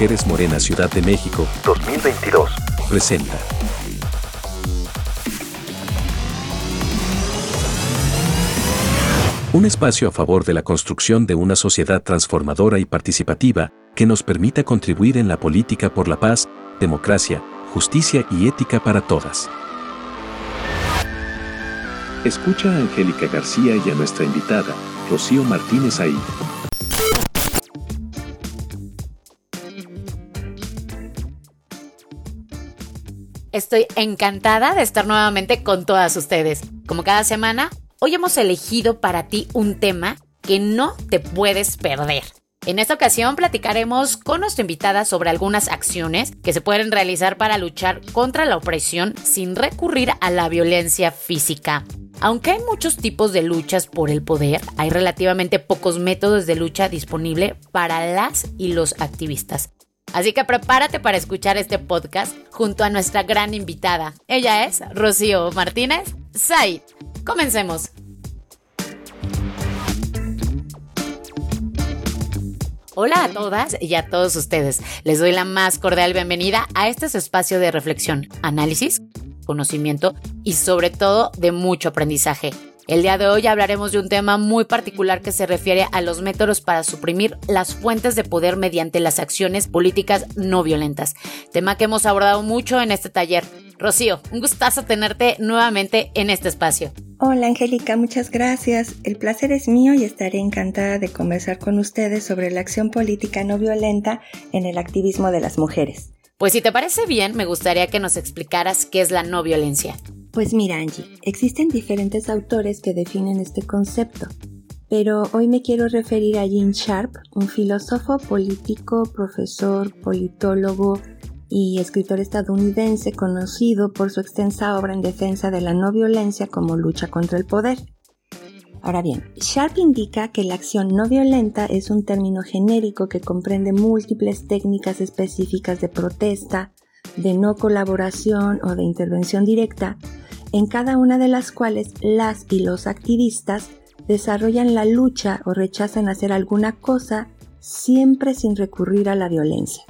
Mujeres Morena Ciudad de México 2022 presenta. Un espacio a favor de la construcción de una sociedad transformadora y participativa que nos permita contribuir en la política por la paz, democracia, justicia y ética para todas. Escucha a Angélica García y a nuestra invitada, Rocío Martínez ahí. Estoy encantada de estar nuevamente con todas ustedes. Como cada semana, hoy hemos elegido para ti un tema que no te puedes perder. En esta ocasión platicaremos con nuestra invitada sobre algunas acciones que se pueden realizar para luchar contra la opresión sin recurrir a la violencia física. Aunque hay muchos tipos de luchas por el poder, hay relativamente pocos métodos de lucha disponible para las y los activistas. Así que prepárate para escuchar este podcast junto a nuestra gran invitada. Ella es Rocío Martínez Said. Comencemos. Hola a todas y a todos ustedes. Les doy la más cordial bienvenida a este espacio de reflexión, análisis, conocimiento y sobre todo de mucho aprendizaje. El día de hoy hablaremos de un tema muy particular que se refiere a los métodos para suprimir las fuentes de poder mediante las acciones políticas no violentas, tema que hemos abordado mucho en este taller. Rocío, un gustazo tenerte nuevamente en este espacio. Hola Angélica, muchas gracias. El placer es mío y estaré encantada de conversar con ustedes sobre la acción política no violenta en el activismo de las mujeres. Pues si te parece bien, me gustaría que nos explicaras qué es la no violencia. Pues mira Angie, existen diferentes autores que definen este concepto, pero hoy me quiero referir a Jean Sharp, un filósofo, político, profesor, politólogo y escritor estadounidense conocido por su extensa obra en defensa de la no violencia como lucha contra el poder. Ahora bien, Sharp indica que la acción no violenta es un término genérico que comprende múltiples técnicas específicas de protesta, de no colaboración o de intervención directa, en cada una de las cuales las y los activistas desarrollan la lucha o rechazan hacer alguna cosa siempre sin recurrir a la violencia.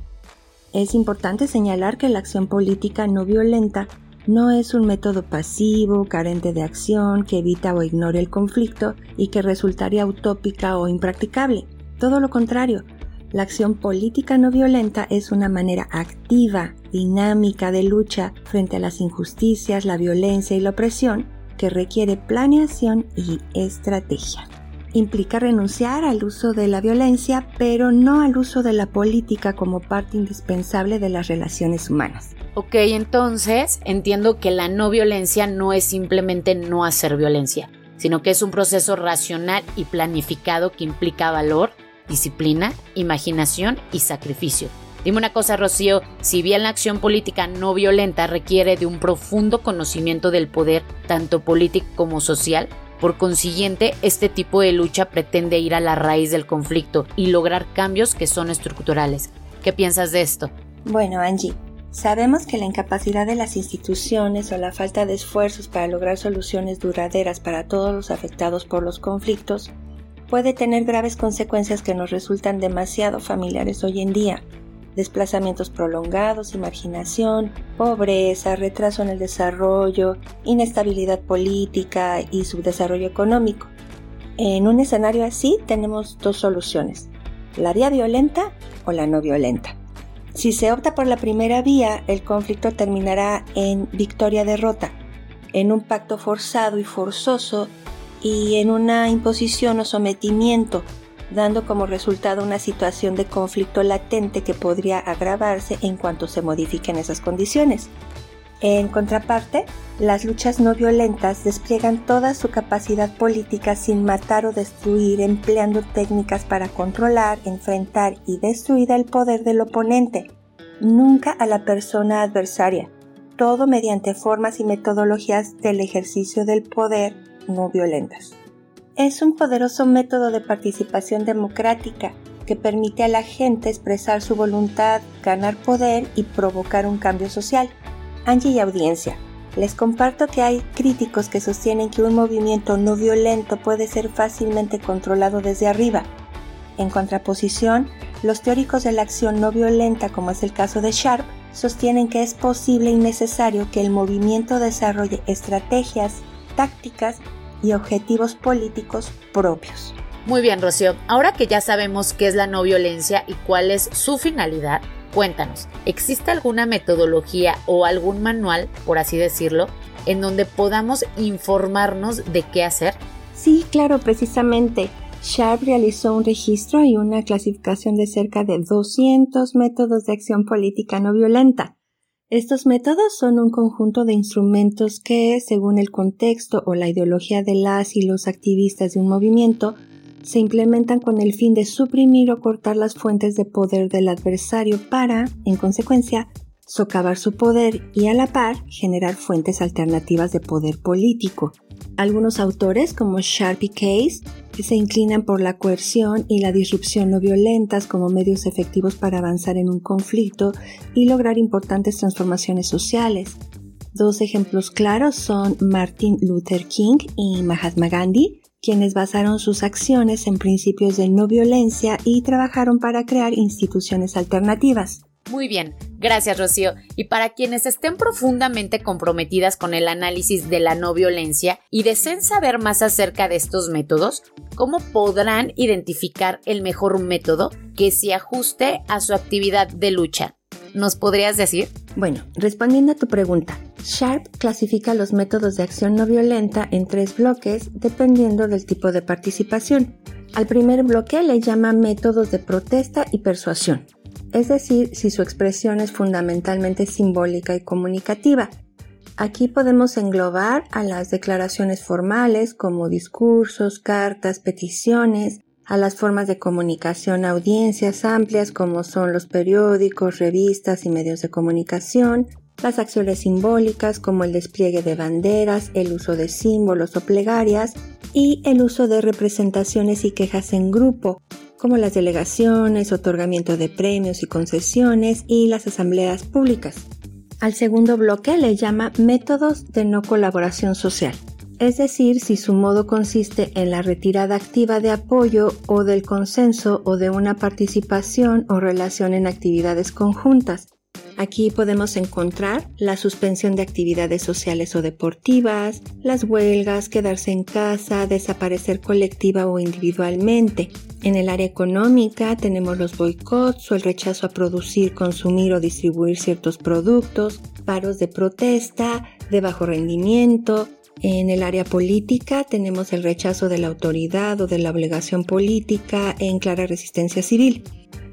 Es importante señalar que la acción política no violenta no es un método pasivo, carente de acción, que evita o ignore el conflicto y que resultaría utópica o impracticable. Todo lo contrario, la acción política no violenta es una manera activa, dinámica de lucha frente a las injusticias, la violencia y la opresión que requiere planeación y estrategia. Implica renunciar al uso de la violencia, pero no al uso de la política como parte indispensable de las relaciones humanas. Ok, entonces entiendo que la no violencia no es simplemente no hacer violencia, sino que es un proceso racional y planificado que implica valor, disciplina, imaginación y sacrificio. Dime una cosa, Rocío, si bien la acción política no violenta requiere de un profundo conocimiento del poder, tanto político como social, por consiguiente, este tipo de lucha pretende ir a la raíz del conflicto y lograr cambios que son estructurales. ¿Qué piensas de esto? Bueno, Angie, sabemos que la incapacidad de las instituciones o la falta de esfuerzos para lograr soluciones duraderas para todos los afectados por los conflictos puede tener graves consecuencias que nos resultan demasiado familiares hoy en día. Desplazamientos prolongados y marginación, pobreza, retraso en el desarrollo, inestabilidad política y subdesarrollo económico. En un escenario así tenemos dos soluciones, la vía violenta o la no violenta. Si se opta por la primera vía, el conflicto terminará en victoria-derrota, en un pacto forzado y forzoso y en una imposición o sometimiento, dando como resultado una situación de conflicto latente que podría agravarse en cuanto se modifiquen esas condiciones. En contraparte, las luchas no violentas despliegan toda su capacidad política sin matar o destruir, empleando técnicas para controlar, enfrentar y destruir el poder del oponente, nunca a la persona adversaria, todo mediante formas y metodologías del ejercicio del poder no violentas. Es un poderoso método de participación democrática que permite a la gente expresar su voluntad, ganar poder y provocar un cambio social. Angie y audiencia, les comparto que hay críticos que sostienen que un movimiento no violento puede ser fácilmente controlado desde arriba. En contraposición, Los teóricos de la acción no violenta, como es el caso de Sharp, sostienen que es posible y necesario que el movimiento desarrolle estrategias, tácticas y objetivos políticos propios. Muy bien, Rocío. Ahora que ya sabemos qué es la no violencia y cuál es su finalidad, cuéntanos, ¿existe alguna metodología o algún manual, por así decirlo, en donde podamos informarnos de qué hacer? Sí, claro, precisamente. Sharp realizó un registro y una clasificación de cerca de 200 métodos de acción política no violenta. Estos métodos son un conjunto de instrumentos que, según el contexto o la ideología de las y los activistas de un movimiento, se implementan con el fin de suprimir o cortar las fuentes de poder del adversario para, en consecuencia, socavar su poder y a la par generar fuentes alternativas de poder político. Algunos autores, como Sharp y Case, se inclinan por la coerción y la disrupción no violentas como medios efectivos para avanzar en un conflicto y lograr importantes transformaciones sociales. Dos ejemplos claros son Martin Luther King y Mahatma Gandhi, quienes basaron sus acciones en principios de no violencia y trabajaron para crear instituciones alternativas. Muy bien, gracias Rocío. Y para quienes estén profundamente comprometidas con el análisis de la no violencia y deseen saber más acerca de estos métodos, ¿cómo podrán identificar el mejor método que se ajuste a su actividad de lucha? ¿Nos podrías decir? Bueno, respondiendo a tu pregunta, Sharp clasifica los métodos de acción no violenta en tres bloques dependiendo del tipo de participación. Al primer bloque le llama métodos de protesta y persuasión es decir, si su expresión es fundamentalmente simbólica y comunicativa. Aquí podemos englobar a las declaraciones formales como discursos, cartas, peticiones, a las formas de comunicación audiencias amplias como son los periódicos, revistas y medios de comunicación, las acciones simbólicas como el despliegue de banderas, el uso de símbolos o plegarias y el uso de representaciones y quejas en grupo, como las delegaciones, otorgamiento de premios y concesiones y las asambleas públicas. Al segundo bloque le llama métodos de no colaboración social, es decir, si su modo consiste en la retirada activa de apoyo o del consenso o de una participación o relación en actividades conjuntas, Aquí podemos encontrar la suspensión de actividades sociales o deportivas, las huelgas, quedarse en casa, desaparecer colectiva o individualmente. En el área económica tenemos los boicots o el rechazo a producir, consumir o distribuir ciertos productos, paros de protesta, de bajo rendimiento, en el área política tenemos el rechazo de la autoridad o de la obligación política en clara resistencia civil.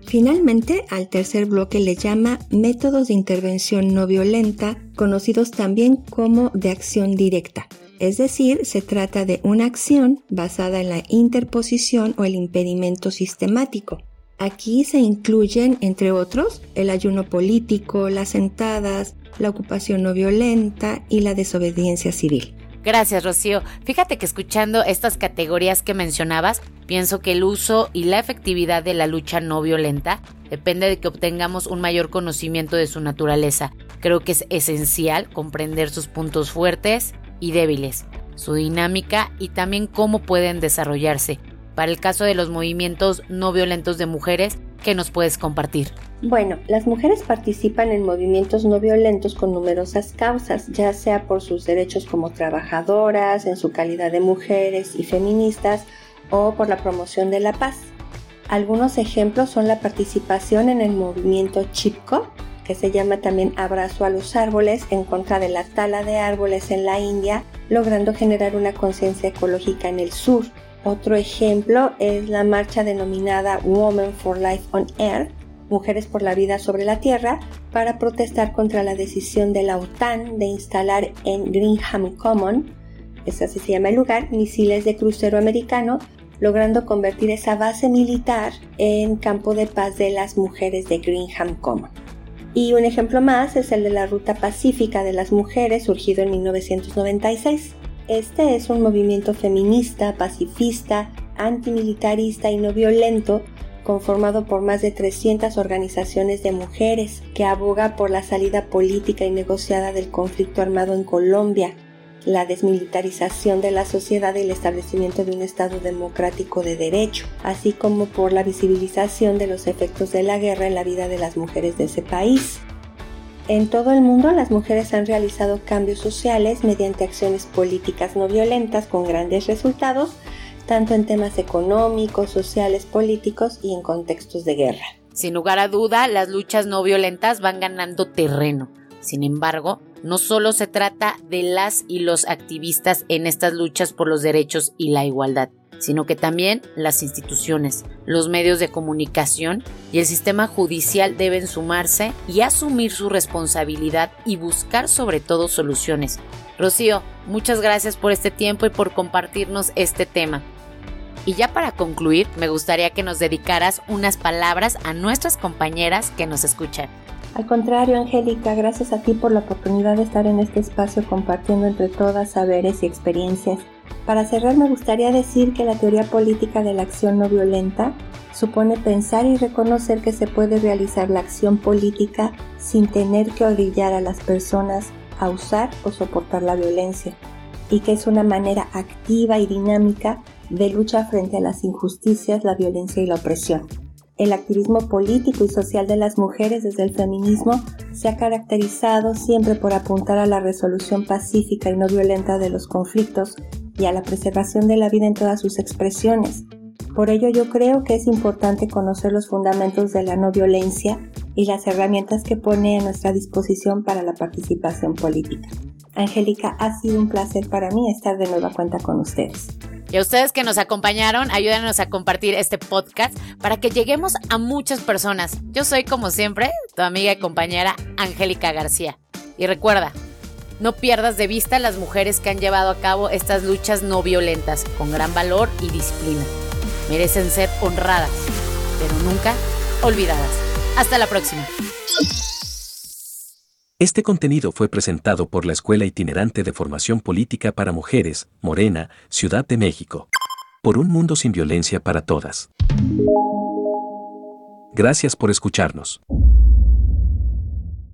Finalmente, al tercer bloque le llama métodos de intervención no violenta, conocidos también como de acción directa. Es decir, se trata de una acción basada en la interposición o el impedimento sistemático. Aquí se incluyen, entre otros, el ayuno político, las sentadas, la ocupación no violenta y la desobediencia civil. Gracias, Rocío. Fíjate que escuchando estas categorías que mencionabas, pienso que el uso y la efectividad de la lucha no violenta depende de que obtengamos un mayor conocimiento de su naturaleza. Creo que es esencial comprender sus puntos fuertes y débiles, su dinámica y también cómo pueden desarrollarse. Para el caso de los movimientos no violentos de mujeres, ¿qué nos puedes compartir? Bueno, las mujeres participan en movimientos no violentos con numerosas causas, ya sea por sus derechos como trabajadoras, en su calidad de mujeres y feministas, o por la promoción de la paz. Algunos ejemplos son la participación en el movimiento Chipko, que se llama también Abrazo a los Árboles, en contra de la tala de árboles en la India, logrando generar una conciencia ecológica en el sur. Otro ejemplo es la marcha denominada Women for Life on Earth, Mujeres por la Vida sobre la Tierra, para protestar contra la decisión de la OTAN de instalar en Greenham Common, es así se llama el lugar, misiles de crucero americano, logrando convertir esa base militar en campo de paz de las mujeres de Greenham Common. Y un ejemplo más es el de la Ruta Pacífica de las Mujeres, surgido en 1996. Este es un movimiento feminista, pacifista, antimilitarista y no violento conformado por más de 300 organizaciones de mujeres que aboga por la salida política y negociada del conflicto armado en Colombia. la desmilitarización de la sociedad y el establecimiento de un Estado democrático de derecho, así como por la visibilización de los efectos de la guerra en la vida de las mujeres de ese país. En todo el mundo las mujeres han realizado cambios sociales mediante acciones políticas no violentas con grandes resultados, tanto en temas económicos, sociales, políticos y en contextos de guerra. Sin lugar a duda, las luchas no violentas van ganando terreno. Sin embargo, no solo se trata de las y los activistas en estas luchas por los derechos y la igualdad, sino que también las instituciones, los medios de comunicación y el sistema judicial deben sumarse y asumir su responsabilidad y buscar sobre todo soluciones. Rocío, muchas gracias por este tiempo y por compartirnos este tema. Y ya para concluir, me gustaría que nos dedicaras unas palabras a nuestras compañeras que nos escuchan. Al contrario, Angélica, gracias a ti por la oportunidad de estar en este espacio compartiendo entre todas saberes y experiencias. Para cerrar, me gustaría decir que la teoría política de la acción no violenta supone pensar y reconocer que se puede realizar la acción política sin tener que orillar a las personas a usar o soportar la violencia, y que es una manera activa y dinámica de lucha frente a las injusticias, la violencia y la opresión. El activismo político y social de las mujeres desde el feminismo se ha caracterizado siempre por apuntar a la resolución pacífica y no violenta de los conflictos y a la preservación de la vida en todas sus expresiones. Por ello yo creo que es importante conocer los fundamentos de la no violencia y las herramientas que pone a nuestra disposición para la participación política. Angélica, ha sido un placer para mí estar de nueva cuenta con ustedes. Y a ustedes que nos acompañaron, ayúdanos a compartir este podcast para que lleguemos a muchas personas. Yo soy, como siempre, tu amiga y compañera Angélica García. Y recuerda, no pierdas de vista las mujeres que han llevado a cabo estas luchas no violentas con gran valor y disciplina. Merecen ser honradas, pero nunca olvidadas. Hasta la próxima. Este contenido fue presentado por la Escuela Itinerante de Formación Política para Mujeres, Morena, Ciudad de México. Por un mundo sin violencia para todas. Gracias por escucharnos.